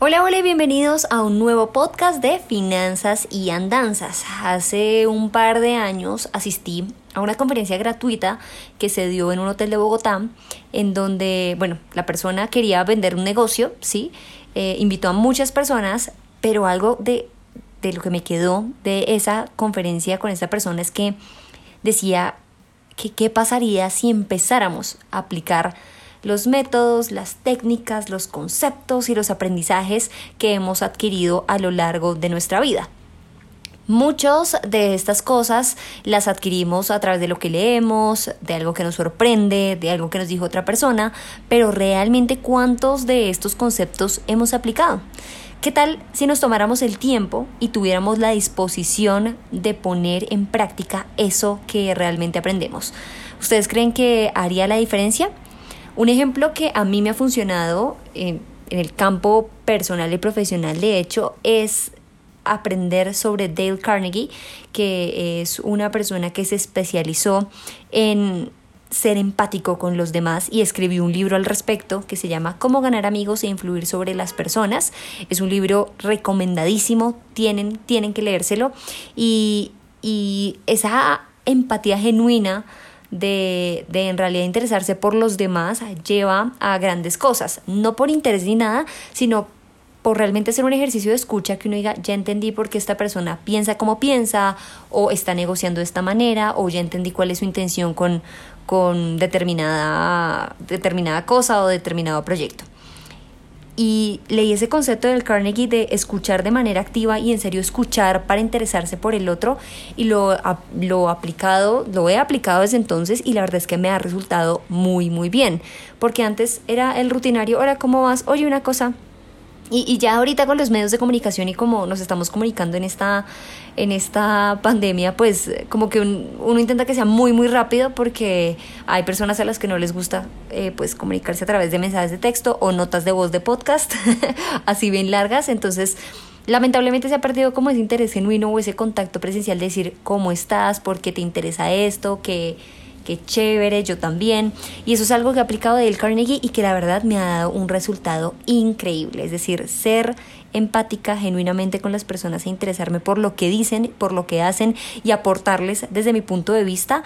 Hola, hola y bienvenidos a un nuevo podcast de Finanzas y Andanzas. Hace un par de años asistí a una conferencia gratuita que se dio en un hotel de Bogotá, en donde, bueno, la persona quería vender un negocio, ¿sí? Eh, invitó a muchas personas, pero algo de, de lo que me quedó de esa conferencia con esta persona es que decía que qué pasaría si empezáramos a aplicar los métodos, las técnicas, los conceptos y los aprendizajes que hemos adquirido a lo largo de nuestra vida. Muchas de estas cosas las adquirimos a través de lo que leemos, de algo que nos sorprende, de algo que nos dijo otra persona, pero realmente cuántos de estos conceptos hemos aplicado. ¿Qué tal si nos tomáramos el tiempo y tuviéramos la disposición de poner en práctica eso que realmente aprendemos? ¿Ustedes creen que haría la diferencia? Un ejemplo que a mí me ha funcionado en, el campo personal y profesional, de hecho, es aprender sobre Dale Carnegie, que es una persona que se especializó en ser empático con los demás y escribió un libro al respecto que se llama Cómo ganar amigos e influir sobre las personas. Es un libro recomendadísimo, tienen, tienen que leérselo y, y esa empatía genuina de, de, en realidad interesarse por los demás lleva a grandes cosas, no por interés ni nada, sino por realmente hacer un ejercicio de escucha que uno diga, ya entendí por qué esta persona piensa como piensa, o está negociando de esta manera, o ya entendí cuál es su intención con, con determinada, determinada cosa o determinado proyecto y leí ese concepto del Carnegie de escuchar de manera activa y en serio escuchar para interesarse por el otro y lo, lo aplicado, lo he aplicado desde entonces y la verdad es que me ha resultado muy muy bien porque antes era el rutinario, ahora cómo vas, oye una cosa, y, y, ya ahorita con los medios de comunicación y como nos estamos comunicando en esta, en esta pandemia, pues como que uno intenta que sea muy, muy rápido porque hay personas a las que no les gusta eh, pues comunicarse a través de mensajes de texto o notas de voz de podcast, así bien largas. Entonces, lamentablemente se ha perdido como ese interés genuino o ese contacto presencial de decir cómo estás, por qué te interesa esto, que qué chévere, yo también. Y eso es algo que he aplicado de Dale Carnegie y que la verdad me ha dado un resultado increíble. Es decir, ser empática genuinamente con las personas e interesarme por lo que dicen, por lo que hacen y aportarles desde mi punto de vista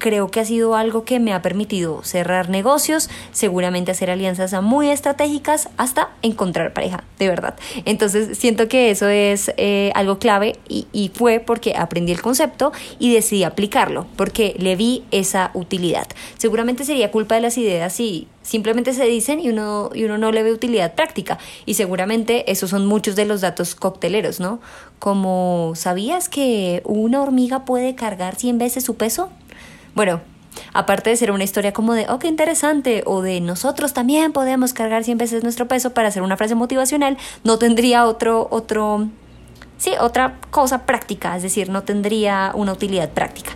creo que ha sido algo que me ha permitido cerrar negocios, seguramente hacer alianzas muy estratégicas, hasta encontrar pareja, de verdad. Entonces siento que eso es eh, algo clave y, fue porque aprendí el concepto y decidí aplicarlo, porque le vi esa utilidad. Seguramente sería culpa de las ideas si simplemente se dicen y uno, y uno no le ve utilidad práctica. Y seguramente esos son muchos de los datos cocteleros, ¿no? Como, ¿sabías que una hormiga puede cargar 100 veces su peso? Bueno, aparte de ser una historia como de, oh, qué interesante, o de nosotros también podemos cargar 100 veces nuestro peso para hacer una frase motivacional, no tendría otro, otro, sí, otra cosa práctica, es decir, no tendría una utilidad práctica.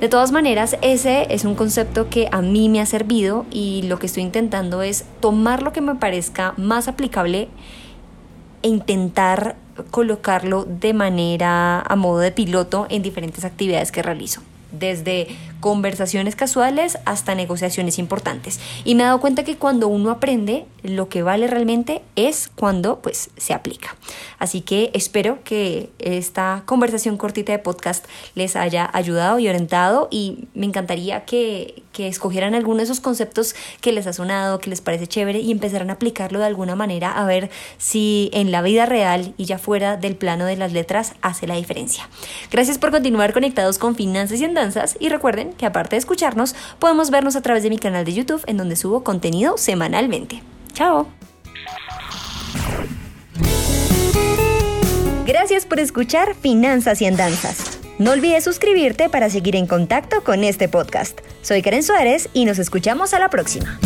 De todas maneras, ese es un concepto que a mí me ha servido y lo que estoy intentando es tomar lo que me parezca más aplicable e intentar colocarlo de manera a modo de piloto en diferentes actividades que realizo desde conversaciones casuales hasta negociaciones importantes. Y me he dado cuenta que cuando uno aprende, lo que vale realmente es cuando pues se aplica. Así que espero que esta conversación cortita de podcast les haya ayudado y orientado y me encantaría que, que escogieran alguno de esos conceptos que les ha sonado, que les parece chévere y empezaran a aplicarlo de alguna manera a ver si en la vida real y ya fuera del plano de las letras hace la diferencia. Gracias por continuar conectados con Finanzas y Andanzas y recuerden que aparte de escucharnos, podemos vernos a través de mi canal de YouTube en donde subo contenido semanalmente. ¡Chao! Gracias por escuchar Finanzas y Andanzas. No olvides suscribirte para seguir en contacto con este podcast. Soy Karen Suárez y nos escuchamos a la próxima.